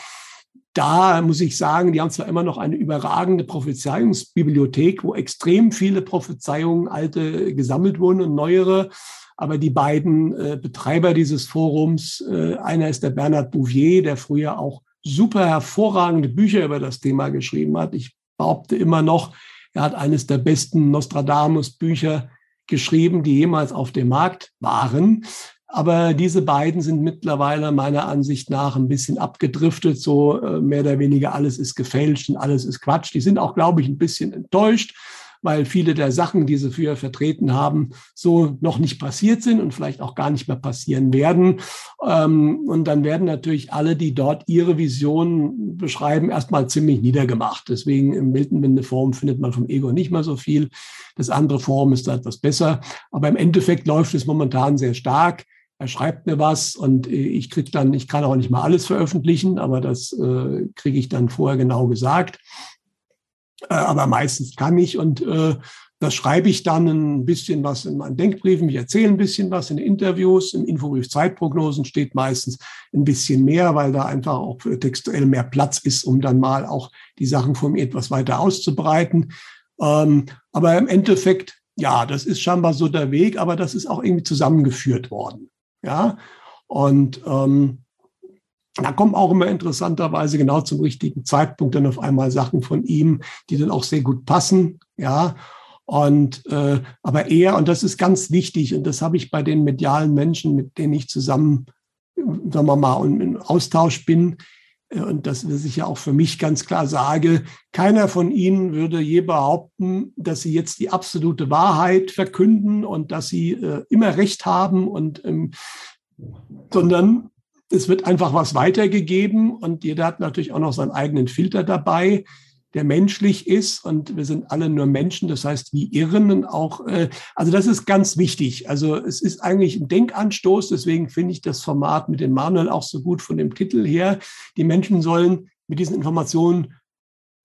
Speaker 2: da muss ich sagen, die haben zwar immer noch eine überragende Prophezeiungsbibliothek, wo extrem viele Prophezeiungen, alte gesammelt wurden und neuere. Aber die beiden äh, Betreiber dieses Forums, äh, einer ist der Bernhard Bouvier, der früher auch super hervorragende Bücher über das Thema geschrieben hat. Ich behaupte immer noch, er hat eines der besten Nostradamus-Bücher geschrieben, die jemals auf dem Markt waren. Aber diese beiden sind mittlerweile meiner Ansicht nach ein bisschen abgedriftet, so äh, mehr oder weniger alles ist gefälscht und alles ist Quatsch. Die sind auch, glaube ich, ein bisschen enttäuscht, weil viele der Sachen, die sie früher vertreten haben, so noch nicht passiert sind und vielleicht auch gar nicht mehr passieren werden. Ähm, und dann werden natürlich alle, die dort ihre Vision beschreiben, erstmal ziemlich niedergemacht. Deswegen im Miltenwende-Forum findet man vom Ego nicht mehr so viel. Das andere Forum ist da etwas besser. Aber im Endeffekt läuft es momentan sehr stark er schreibt mir was und ich krieg dann, ich kann auch nicht mal alles veröffentlichen, aber das äh, kriege ich dann vorher genau gesagt. Äh, aber meistens kann ich und äh, das schreibe ich dann ein bisschen was in meinen Denkbriefen. Ich erzähle ein bisschen was in Interviews. Im Infobrief Zeitprognosen steht meistens ein bisschen mehr, weil da einfach auch textuell mehr Platz ist, um dann mal auch die Sachen von mir etwas weiter auszubreiten. Ähm, aber im Endeffekt, ja, das ist scheinbar so der Weg, aber das ist auch irgendwie zusammengeführt worden. Ja, und ähm, da kommen auch immer interessanterweise genau zum richtigen Zeitpunkt dann auf einmal Sachen von ihm, die dann auch sehr gut passen. Ja, und äh, aber er, und das ist ganz wichtig, und das habe ich bei den medialen Menschen, mit denen ich zusammen, sagen wir mal, im Austausch bin, äh, und das was ich ja auch für mich ganz klar sage, keiner von ihnen würde je behaupten, dass sie jetzt die absolute Wahrheit verkünden und dass sie äh, immer Recht haben und ähm, sondern es wird einfach was weitergegeben und jeder hat natürlich auch noch seinen eigenen Filter dabei, der menschlich ist und wir sind alle nur Menschen, das heißt wie Irren und auch, äh, also das ist ganz wichtig. Also es ist eigentlich ein Denkanstoß, deswegen finde ich das Format mit dem Manuel auch so gut von dem Titel her. Die Menschen sollen mit diesen Informationen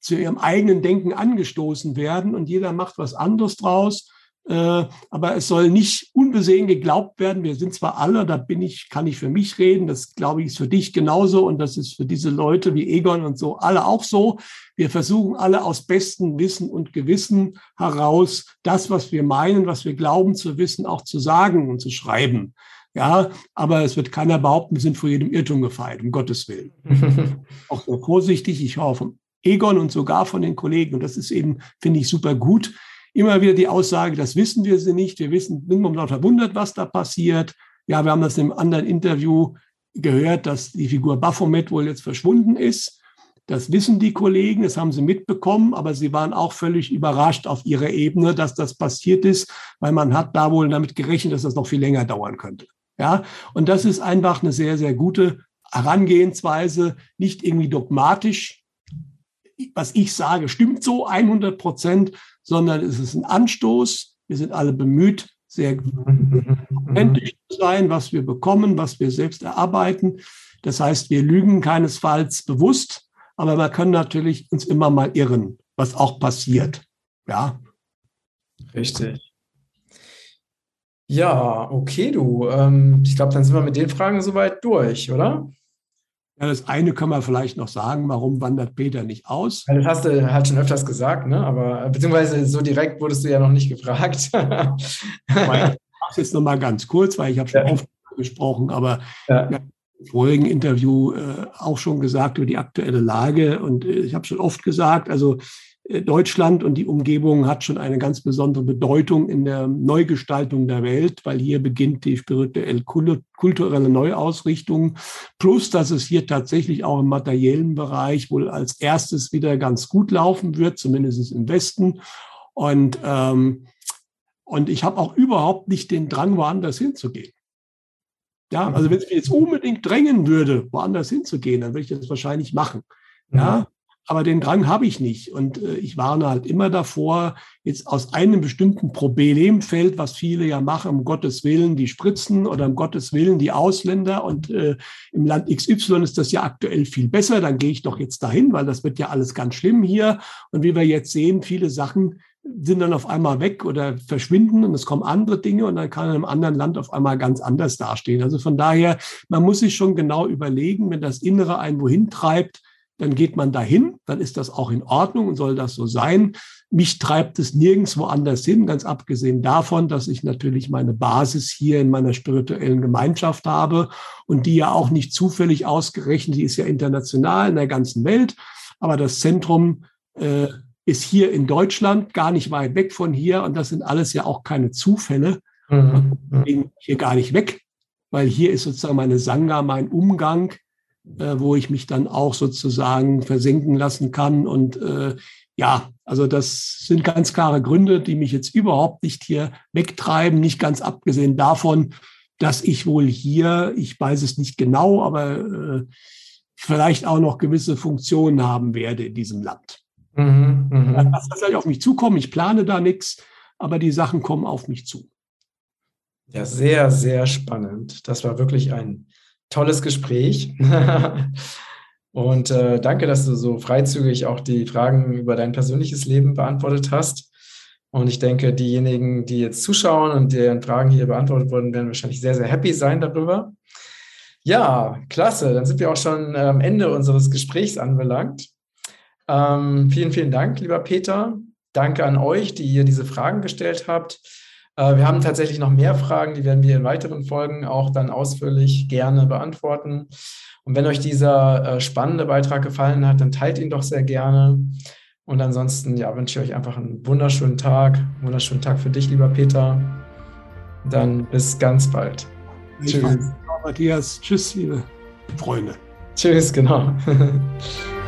Speaker 2: zu ihrem eigenen Denken angestoßen werden und jeder macht was anderes draus. Äh, aber es soll nicht unbesehen geglaubt werden. Wir sind zwar alle, da bin ich, kann ich für mich reden, das glaube ich ist für dich genauso und das ist für diese Leute wie Egon und so alle auch so. Wir versuchen alle aus bestem Wissen und Gewissen heraus das, was wir meinen, was wir glauben zu wissen, auch zu sagen und zu schreiben. Ja, aber es wird keiner behaupten, wir sind vor jedem Irrtum gefeit, um Gottes Willen. [LAUGHS] auch so vorsichtig, ich von Egon und sogar von den Kollegen und das ist eben, finde ich, super gut immer wieder die Aussage, das wissen wir sie nicht, wir wissen, sind momentan verwundert, was da passiert. Ja, wir haben das im anderen Interview gehört, dass die Figur Baphomet wohl jetzt verschwunden ist. Das wissen die Kollegen, das haben sie mitbekommen, aber sie waren auch völlig überrascht auf ihrer Ebene, dass das passiert ist, weil man hat da wohl damit gerechnet, dass das noch viel länger dauern könnte. Ja, und das ist einfach eine sehr, sehr gute Herangehensweise, nicht irgendwie dogmatisch. Was ich sage, stimmt so 100 Prozent, sondern es ist ein Anstoß. Wir sind alle bemüht, sehr authentisch zu sein, was wir bekommen, was wir selbst erarbeiten. Das heißt, wir lügen keinesfalls bewusst, aber wir können natürlich uns immer mal irren, was auch passiert. Ja.
Speaker 1: Richtig. Ja, okay, du. Ähm, ich glaube, dann sind wir mit den Fragen soweit durch, oder?
Speaker 2: Ja, das eine können wir vielleicht noch sagen, warum wandert Peter nicht aus?
Speaker 1: das hast du halt schon öfters gesagt, ne? Aber beziehungsweise so direkt wurdest du ja noch nicht gefragt. [LAUGHS] ich mache
Speaker 2: es jetzt nochmal ganz kurz, weil ich habe schon ja. oft gesprochen, aber ja. im vorigen Interview äh, auch schon gesagt über die aktuelle Lage und äh, ich habe schon oft gesagt, also Deutschland und die Umgebung hat schon eine ganz besondere Bedeutung in der Neugestaltung der Welt, weil hier beginnt die spirituell kulturelle Neuausrichtung. Plus, dass es hier tatsächlich auch im materiellen Bereich wohl als erstes wieder ganz gut laufen wird, zumindest im Westen. Und, ähm, und ich habe auch überhaupt nicht den Drang, woanders hinzugehen. Ja, also wenn es mir jetzt unbedingt drängen würde, woanders hinzugehen, dann würde ich das wahrscheinlich machen. Ja, aber den Drang habe ich nicht. Und äh, ich warne halt immer davor, jetzt aus einem bestimmten Problemfeld, was viele ja machen, um Gottes Willen die Spritzen oder um Gottes Willen die Ausländer. Und äh, im Land XY ist das ja aktuell viel besser. Dann gehe ich doch jetzt dahin, weil das wird ja alles ganz schlimm hier. Und wie wir jetzt sehen, viele Sachen sind dann auf einmal weg oder verschwinden und es kommen andere Dinge und dann kann in einem anderen Land auf einmal ganz anders dastehen. Also von daher, man muss sich schon genau überlegen, wenn das Innere einen wohin treibt, dann geht man dahin, dann ist das auch in Ordnung und soll das so sein. Mich treibt es nirgendwo anders hin, ganz abgesehen davon, dass ich natürlich meine Basis hier in meiner spirituellen Gemeinschaft habe und die ja auch nicht zufällig ausgerechnet, die ist ja international in der ganzen Welt, aber das Zentrum äh, ist hier in Deutschland, gar nicht weit weg von hier und das sind alles ja auch keine Zufälle. Mhm. Hier gar nicht weg, weil hier ist sozusagen meine Sangha, mein Umgang äh, wo ich mich dann auch sozusagen versenken lassen kann. Und äh, ja, also das sind ganz klare Gründe, die mich jetzt überhaupt nicht hier wegtreiben, nicht ganz abgesehen davon, dass ich wohl hier, ich weiß es nicht genau, aber äh, vielleicht auch noch gewisse Funktionen haben werde in diesem Land. Mhm, mh. Das soll auf mich zukommen. Ich plane da nichts, aber die Sachen kommen auf mich zu.
Speaker 1: Ja, sehr, sehr spannend. Das war wirklich ein tolles Gespräch. [LAUGHS] Und äh, danke, dass du so freizügig auch die Fragen über dein persönliches Leben beantwortet hast. Und ich denke, diejenigen, die jetzt zuschauen und deren Fragen hier beantwortet wurden, werden wahrscheinlich sehr, sehr happy sein darüber. Ja, klasse. Dann sind wir auch schon am Ende unseres Gesprächs anbelangt. Ähm, vielen, vielen Dank, lieber Peter. Danke an euch, die ihr diese Fragen gestellt habt. Äh, wir haben tatsächlich noch mehr Fragen, die werden wir in weiteren Folgen auch dann ausführlich gerne beantworten. Und wenn euch dieser äh, spannende Beitrag gefallen hat, dann teilt ihn doch sehr gerne. Und ansonsten ja, wünsche ich euch einfach einen wunderschönen Tag, einen wunderschönen Tag für dich, lieber Peter. Dann bis ganz bald.
Speaker 2: Ich Tschüss. Matthias. Tschüss, liebe Freunde.
Speaker 1: Tschüss, genau. [LAUGHS]